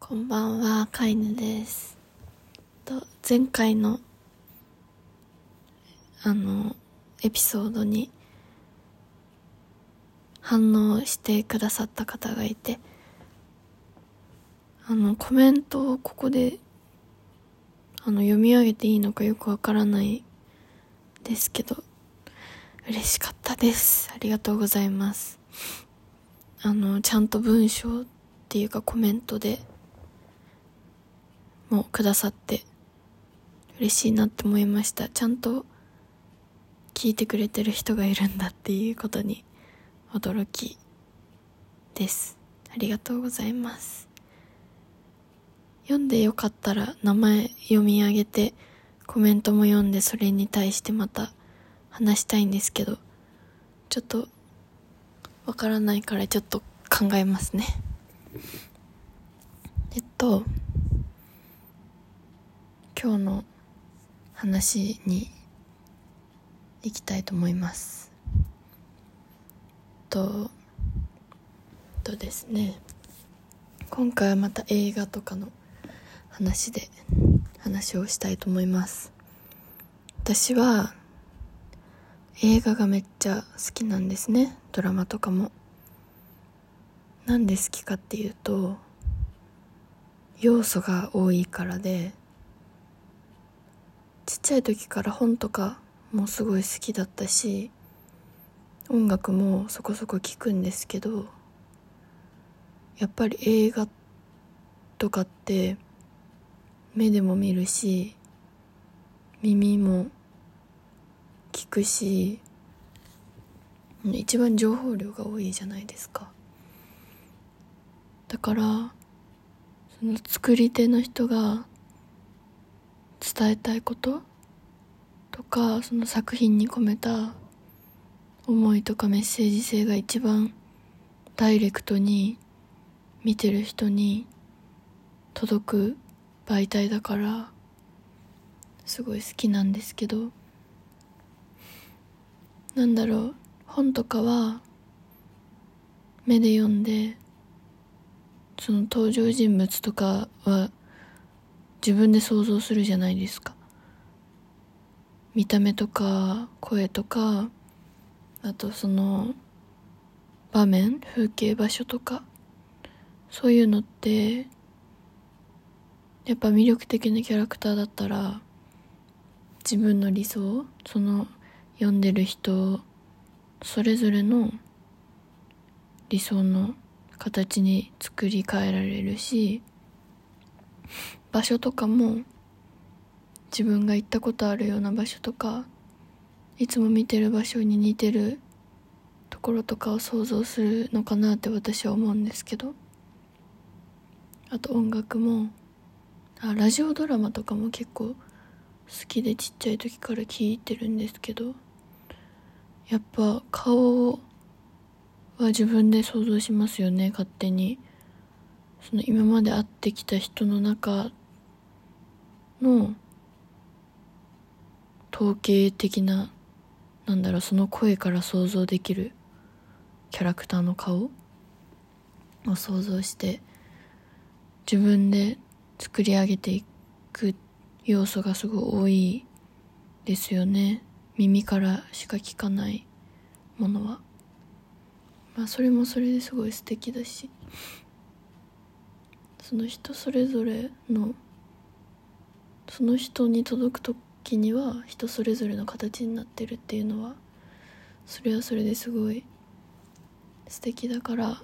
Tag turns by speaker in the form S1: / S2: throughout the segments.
S1: こんばんは、カイヌです。と、前回の、あの、エピソードに反応してくださった方がいて、あの、コメントをここで、あの、読み上げていいのかよくわからないですけど、嬉しかったです。ありがとうございます。あの、ちゃんと文章っていうかコメントで、もくださって嬉しいなって思いました。ちゃんと聞いてくれてる人がいるんだっていうことに驚きです。ありがとうございます。読んでよかったら名前読み上げてコメントも読んでそれに対してまた話したいんですけどちょっとわからないからちょっと考えますね。えっと今日の話に行きたいと思います。ととですね。今回はまた映画とかの話で話をしたいと思います。私は映画がめっちゃ好きなんですね。ドラマとかも。なんで好きかっていうと要素が多いからでちっちゃい時から本とかもすごい好きだったし音楽もそこそこ聴くんですけどやっぱり映画とかって目でも見るし耳も聞くし一番情報量が多いじゃないですか。だからその作り手の人が伝えたいこととかその作品に込めた思いとかメッセージ性が一番ダイレクトに見てる人に届く媒体だからすごい好きなんですけど。なんだろう本とかは目で読んでその登場人物とかは自分で想像するじゃないですか。見た目とか声とかあとその場面風景場所とかそういうのってやっぱ魅力的なキャラクターだったら自分の理想その読んでる人それぞれの理想の形に作り変えられるし場所とかも自分が行ったことあるような場所とかいつも見てる場所に似てるところとかを想像するのかなって私は思うんですけどあと音楽もあラジオドラマとかも結構好きでちっちゃい時から聞いてるんですけどやっぱ顔は自分で想像しますよね勝手に。その今まで会ってきた人の中の統計的ななんだろうその声から想像できるキャラクターの顔を想像して自分で作り上げていく要素がすごい多いですよね。耳からしか聞かないものは。まあそれもそれですごい素敵だし。その人それぞれのその人に届く時には人それぞれの形になってるっていうのはそれはそれですごい素敵だから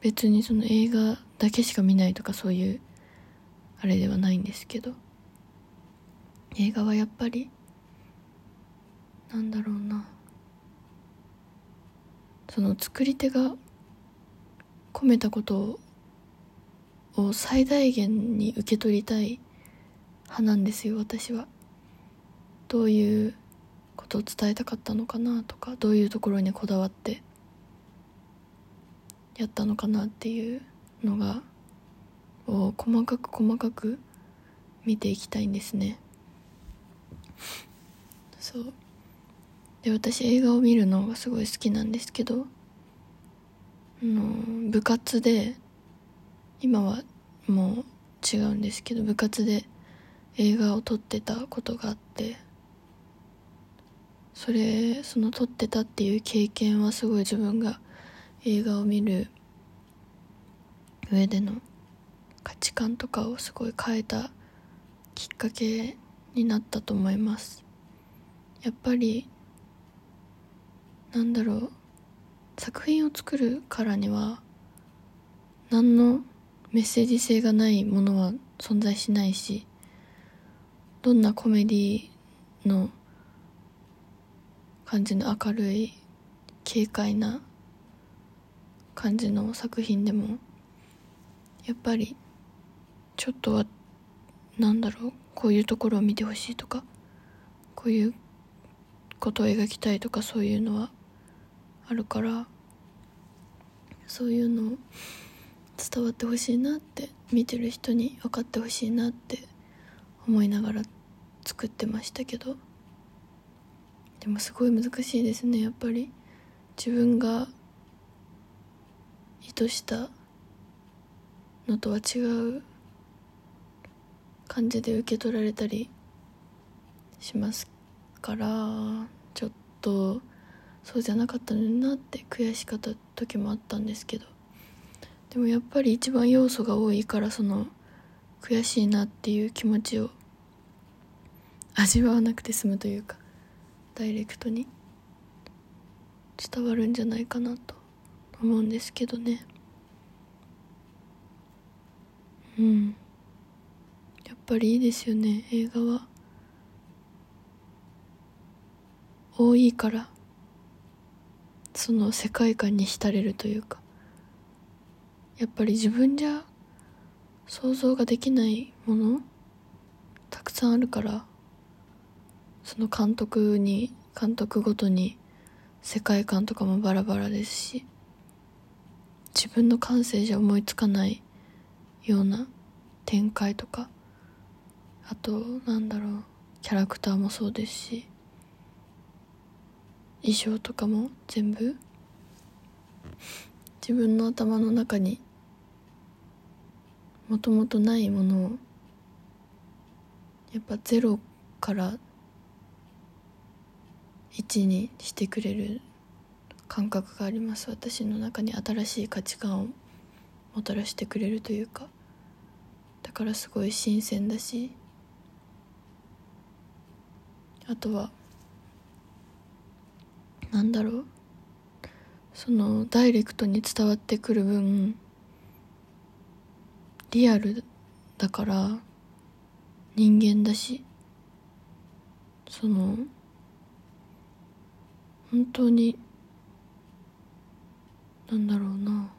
S1: 別にその映画だけしか見ないとかそういうあれではないんですけど。映画はやっぱりなんだろうな。その作り手が込めたことを最大限に受け取りたい派なんですよ私は。どういうことを伝えたかったのかなとかどういうところにこだわってやったのかなっていうのがを細かく細かく見ていきたいんですね。そう。で私映画を見るのがすごい好きなんですけどあの部活で今はもう違うんですけど部活で映画を撮ってたことがあってそれその撮ってたっていう経験はすごい自分が映画を見る上での価値観とかをすごい変えたきっかけになったと思います。やっぱりなんだろう作品を作るからには何のメッセージ性がないものは存在しないしどんなコメディの感じの明るい軽快な感じの作品でもやっぱりちょっとはなんだろうこういうところを見てほしいとかこういうことを描きたいとかそういうのはあるからそういうのを伝わってほしいなって見てる人に分かってほしいなって思いながら作ってましたけど。でもすごい難しいですねやっぱり。自分が意図したのとは違う感じで受け取られたりしますからちょっとそうじゃなかったのになって悔しかった時もあったんですけど。でもやっぱり一番要素が多いからその悔しいなっていう気持ちを味わわなくて済むというかダイレクトに伝わるんじゃないかなと思うんですけどね。うん。やっぱりいいですよね。映画は。多いからその世界観に浸れるというか。やっぱり自分じゃ想像ができないものたくさんあるからその監督に監督ごとに世界観とかもバラバラですし自分の感性じゃ思いつかないような展開とかあとなんだろうキャラクターもそうですし衣装とかも全部自分の頭の中にもともとないものをやっぱゼロから1にしてくれる感覚があります。私の中に新しい価値観をもたらしてくれるというか。だからすごい新鮮だし。あとはなんだろう。そのダイレクトに伝わってくる分リアルだから人間だしその本当になんだろうな。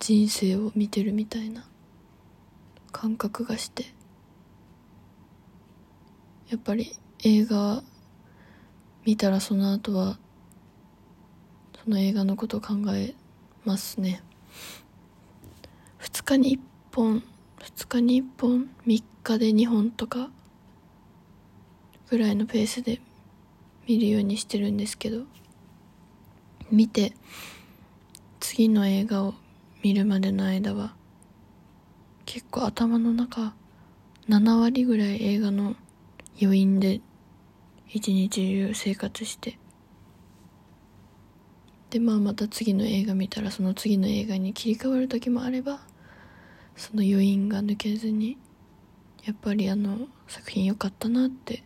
S1: 人生を見てるみたいな感覚がしてやっぱり映画見たらその後はその映画のことを考えますね。2日に1本2日に1本3日で2本とかぐらいのペースで見るようにしてるんですけど見て次の映画を見るまでの間は結構頭の中7割ぐらい映画の余韻で一日中生活してでまあまた次の映画見たらその次の映画に切り替わる時もあればその余韻が抜けずにやっぱりあの作品良かったなって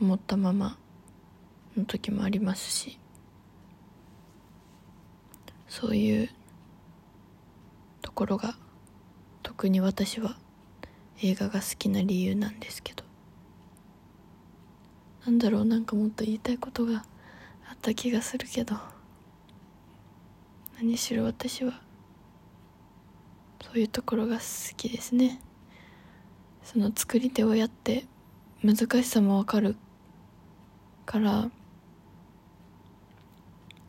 S1: 思ったままの時もありますしそういうところが特に私は映画が好きな理由なんですけどなんだろうなんかもっと言いたいことがあった気がするけど何しろ私はそういうところが好きですね。その作り手をやって難しさもわかるから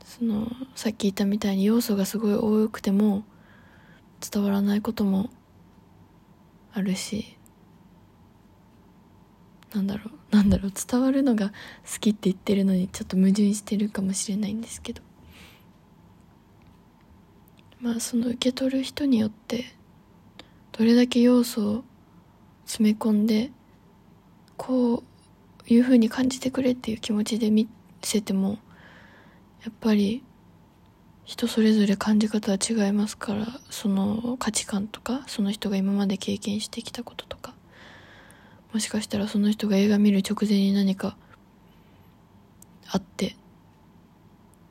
S1: そのさっき言ったみたいに要素がすごい多くても伝わらないこともあるしなんだろうなんだろう伝わるのが好きって言ってるのにちょっと矛盾してるかもしれないんですけど。まあその受け取る人によってどれだけ要素を詰め込んでこういう風に感じてくれっていう気持ちで見せてもやっぱり人それぞれ感じ方は違いますからその価値観とかその人が今まで経験してきたこととかもしかしたらその人が映画見る直前に何かあって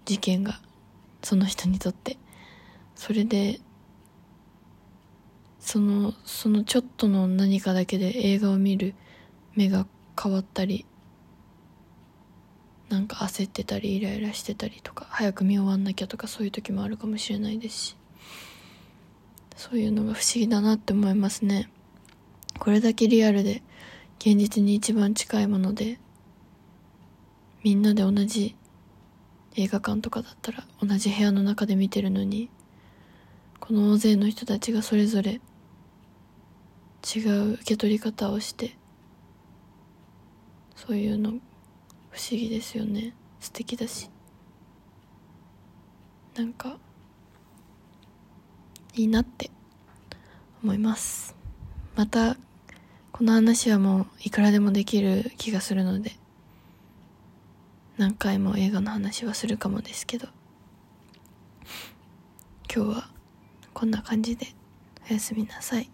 S1: 事件がその人にとって。それでそのそのちょっとの何かだけで映画を見る目が変わったりなんか焦ってたりイライラしてたりとか早く見終わんなきゃとかそういう時もあるかもしれないですし。そういうのが不思議だなって思いますね。これだけリアルで現実に一番近いものでみんなで同じ映画館とかだったら同じ部屋の中で見てるのにこの大勢の人たちがそれぞれ違う受け取り方をしてそういうの不思議ですよね。素敵だし。なんかいいなって思います。またこの話はもういくらでもできる気がするので何回も映画の話はするかもですけど。今日はこんな感じでおやすみなさい。